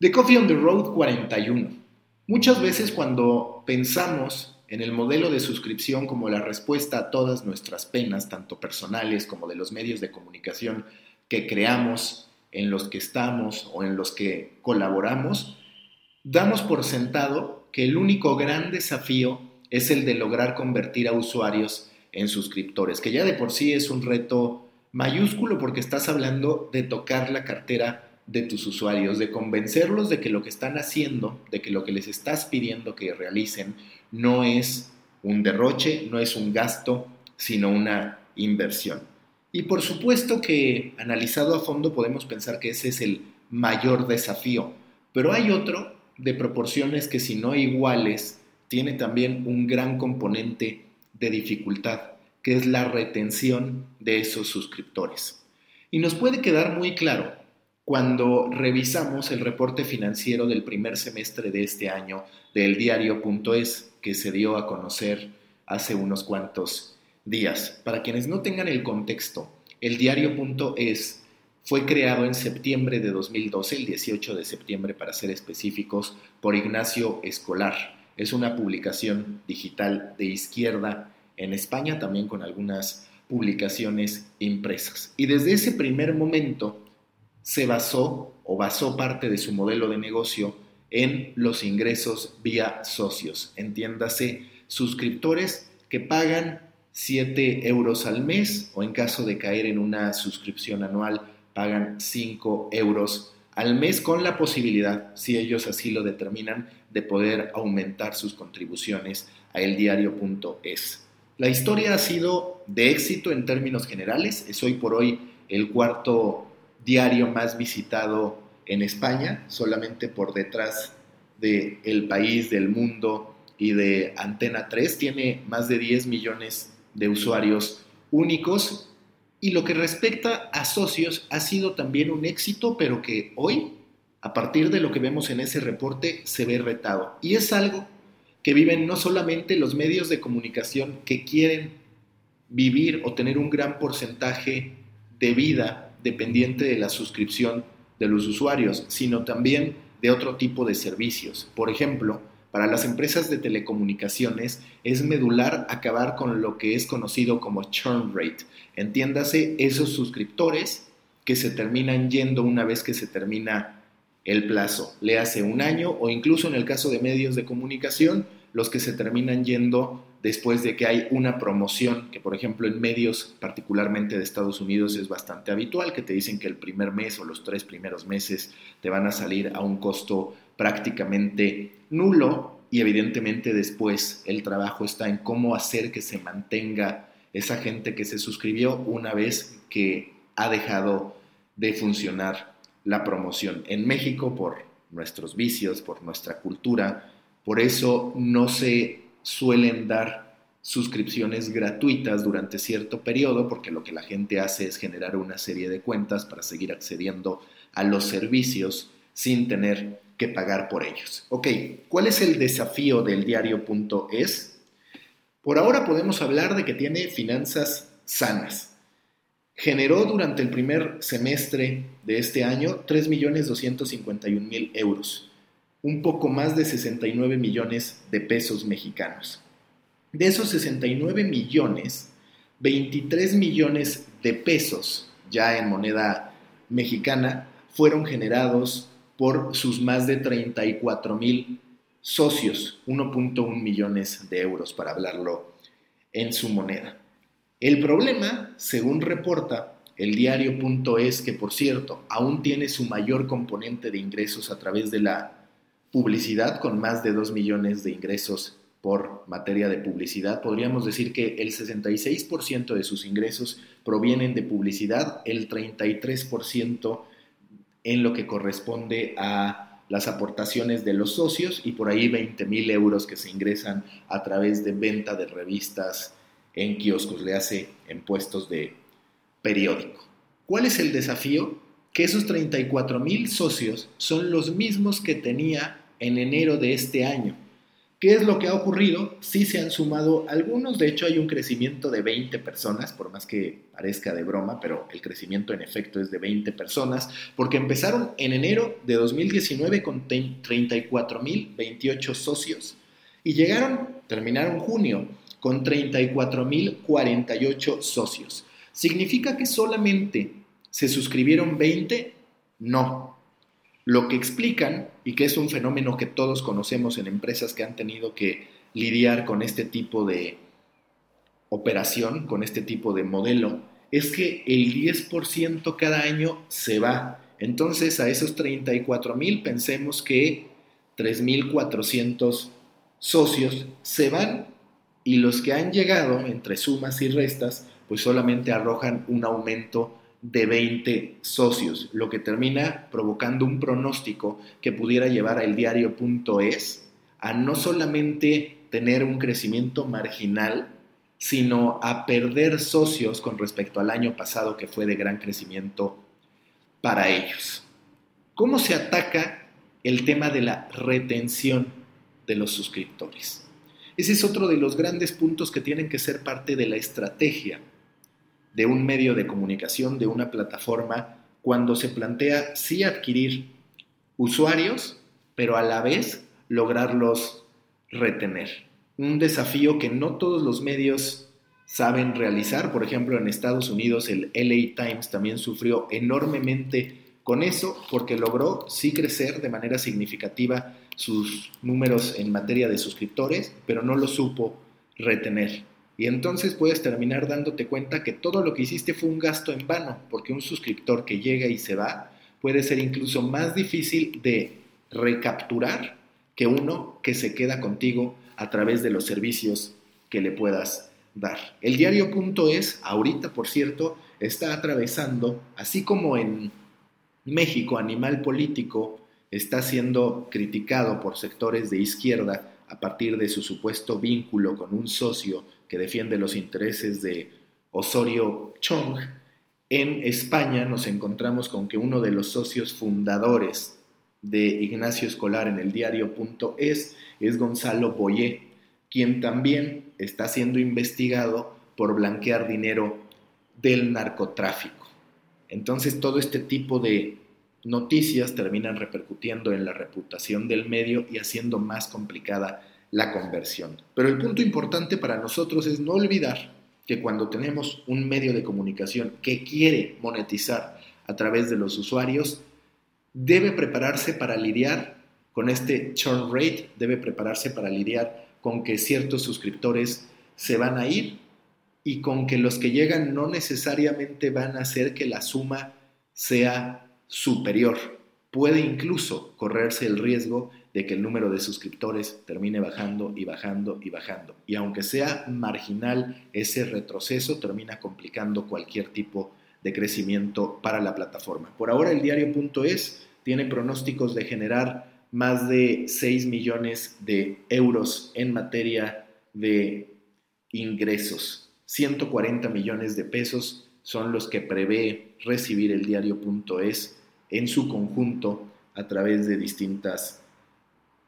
The Coffee on the Road 41. Muchas veces cuando pensamos en el modelo de suscripción como la respuesta a todas nuestras penas, tanto personales como de los medios de comunicación que creamos, en los que estamos o en los que colaboramos, damos por sentado que el único gran desafío es el de lograr convertir a usuarios en suscriptores, que ya de por sí es un reto mayúsculo porque estás hablando de tocar la cartera de tus usuarios, de convencerlos de que lo que están haciendo, de que lo que les estás pidiendo que realicen no es un derroche, no es un gasto, sino una inversión. Y por supuesto que analizado a fondo podemos pensar que ese es el mayor desafío, pero hay otro de proporciones que si no iguales, tiene también un gran componente de dificultad, que es la retención de esos suscriptores. Y nos puede quedar muy claro cuando revisamos el reporte financiero del primer semestre de este año del diario.es que se dio a conocer hace unos cuantos días. Para quienes no tengan el contexto, el diario.es fue creado en septiembre de 2012, el 18 de septiembre para ser específicos, por Ignacio Escolar. Es una publicación digital de izquierda en España, también con algunas publicaciones impresas. Y desde ese primer momento, se basó o basó parte de su modelo de negocio en los ingresos vía socios. Entiéndase, suscriptores que pagan 7 euros al mes o en caso de caer en una suscripción anual pagan 5 euros al mes con la posibilidad, si ellos así lo determinan, de poder aumentar sus contribuciones a eldiario.es. La historia ha sido de éxito en términos generales, es hoy por hoy el cuarto diario más visitado en España, solamente por detrás de El País, del Mundo y de Antena 3. Tiene más de 10 millones de usuarios únicos. Y lo que respecta a socios, ha sido también un éxito, pero que hoy, a partir de lo que vemos en ese reporte, se ve retado. Y es algo que viven no solamente los medios de comunicación que quieren vivir o tener un gran porcentaje de vida dependiente de la suscripción de los usuarios, sino también de otro tipo de servicios. Por ejemplo, para las empresas de telecomunicaciones es medular acabar con lo que es conocido como churn rate. Entiéndase esos suscriptores que se terminan yendo una vez que se termina el plazo, le hace un año o incluso en el caso de medios de comunicación, los que se terminan yendo después de que hay una promoción, que por ejemplo en medios particularmente de Estados Unidos es bastante habitual, que te dicen que el primer mes o los tres primeros meses te van a salir a un costo prácticamente nulo y evidentemente después el trabajo está en cómo hacer que se mantenga esa gente que se suscribió una vez que ha dejado de funcionar la promoción. En México, por nuestros vicios, por nuestra cultura, por eso no se suelen dar suscripciones gratuitas durante cierto periodo porque lo que la gente hace es generar una serie de cuentas para seguir accediendo a los servicios sin tener que pagar por ellos. Ok, ¿cuál es el desafío del diario.es? Por ahora podemos hablar de que tiene finanzas sanas. Generó durante el primer semestre de este año 3.251.000 euros un poco más de 69 millones de pesos mexicanos. De esos 69 millones, 23 millones de pesos, ya en moneda mexicana, fueron generados por sus más de 34 mil socios, 1.1 millones de euros para hablarlo en su moneda. El problema, según reporta el diario.es, que por cierto aún tiene su mayor componente de ingresos a través de la publicidad con más de 2 millones de ingresos por materia de publicidad. Podríamos decir que el 66% de sus ingresos provienen de publicidad, el 33% en lo que corresponde a las aportaciones de los socios y por ahí 20 mil euros que se ingresan a través de venta de revistas en kioscos, le hace en puestos de periódico. ¿Cuál es el desafío? Que esos 34 mil socios son los mismos que tenía en enero de este año. ¿Qué es lo que ha ocurrido? Sí se han sumado algunos, de hecho hay un crecimiento de 20 personas, por más que parezca de broma, pero el crecimiento en efecto es de 20 personas, porque empezaron en enero de 2019 con 34.028 socios y llegaron, terminaron junio con 34.048 socios. ¿Significa que solamente se suscribieron 20? No, lo que explican, y que es un fenómeno que todos conocemos en empresas que han tenido que lidiar con este tipo de operación, con este tipo de modelo, es que el 10% cada año se va. Entonces a esos 34 mil pensemos que 3.400 socios se van y los que han llegado entre sumas y restas pues solamente arrojan un aumento de 20 socios, lo que termina provocando un pronóstico que pudiera llevar a el diario.es a no solamente tener un crecimiento marginal, sino a perder socios con respecto al año pasado que fue de gran crecimiento para ellos. ¿Cómo se ataca el tema de la retención de los suscriptores? Ese es otro de los grandes puntos que tienen que ser parte de la estrategia de un medio de comunicación, de una plataforma, cuando se plantea sí adquirir usuarios, pero a la vez lograrlos retener. Un desafío que no todos los medios saben realizar. Por ejemplo, en Estados Unidos el LA Times también sufrió enormemente con eso porque logró sí crecer de manera significativa sus números en materia de suscriptores, pero no lo supo retener. Y entonces puedes terminar dándote cuenta que todo lo que hiciste fue un gasto en vano, porque un suscriptor que llega y se va puede ser incluso más difícil de recapturar que uno que se queda contigo a través de los servicios que le puedas dar. El diario.es, ahorita por cierto, está atravesando, así como en México, Animal Político está siendo criticado por sectores de izquierda a partir de su supuesto vínculo con un socio que defiende los intereses de Osorio Chong, en España nos encontramos con que uno de los socios fundadores de Ignacio Escolar en el diario.es es Gonzalo Boyé, quien también está siendo investigado por blanquear dinero del narcotráfico. Entonces todo este tipo de noticias terminan repercutiendo en la reputación del medio y haciendo más complicada la conversión. Pero el punto importante para nosotros es no olvidar que cuando tenemos un medio de comunicación que quiere monetizar a través de los usuarios, debe prepararse para lidiar con este churn rate, debe prepararse para lidiar con que ciertos suscriptores se van a ir y con que los que llegan no necesariamente van a hacer que la suma sea superior. Puede incluso correrse el riesgo de que el número de suscriptores termine bajando y bajando y bajando. Y aunque sea marginal, ese retroceso termina complicando cualquier tipo de crecimiento para la plataforma. Por ahora el diario.es tiene pronósticos de generar más de 6 millones de euros en materia de ingresos. 140 millones de pesos son los que prevé recibir el diario.es en su conjunto a través de distintas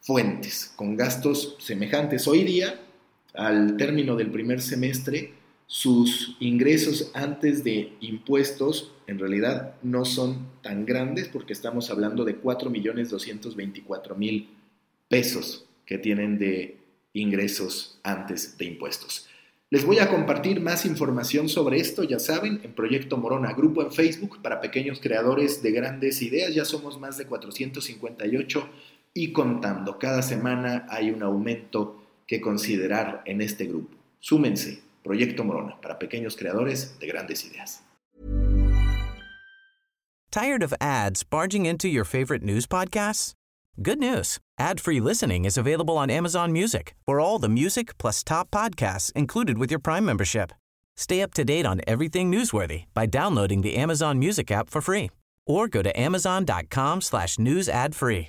fuentes con gastos semejantes. Hoy día, al término del primer semestre, sus ingresos antes de impuestos en realidad no son tan grandes porque estamos hablando de 4.224.000 pesos que tienen de ingresos antes de impuestos. Les voy a compartir más información sobre esto, ya saben, en Proyecto Morona, grupo en Facebook para pequeños creadores de grandes ideas. Ya somos más de 458 y contando. Cada semana hay un aumento que considerar en este grupo. Súmense, Proyecto Morona, para pequeños creadores de grandes ideas. Tired of ads barging into your favorite news podcasts? Good news. Ad-free listening is available on Amazon Music. For all the music plus top podcasts included with your Prime membership. Stay up to date on everything newsworthy by downloading the Amazon Music app for free or go to amazon.com slash news ad free.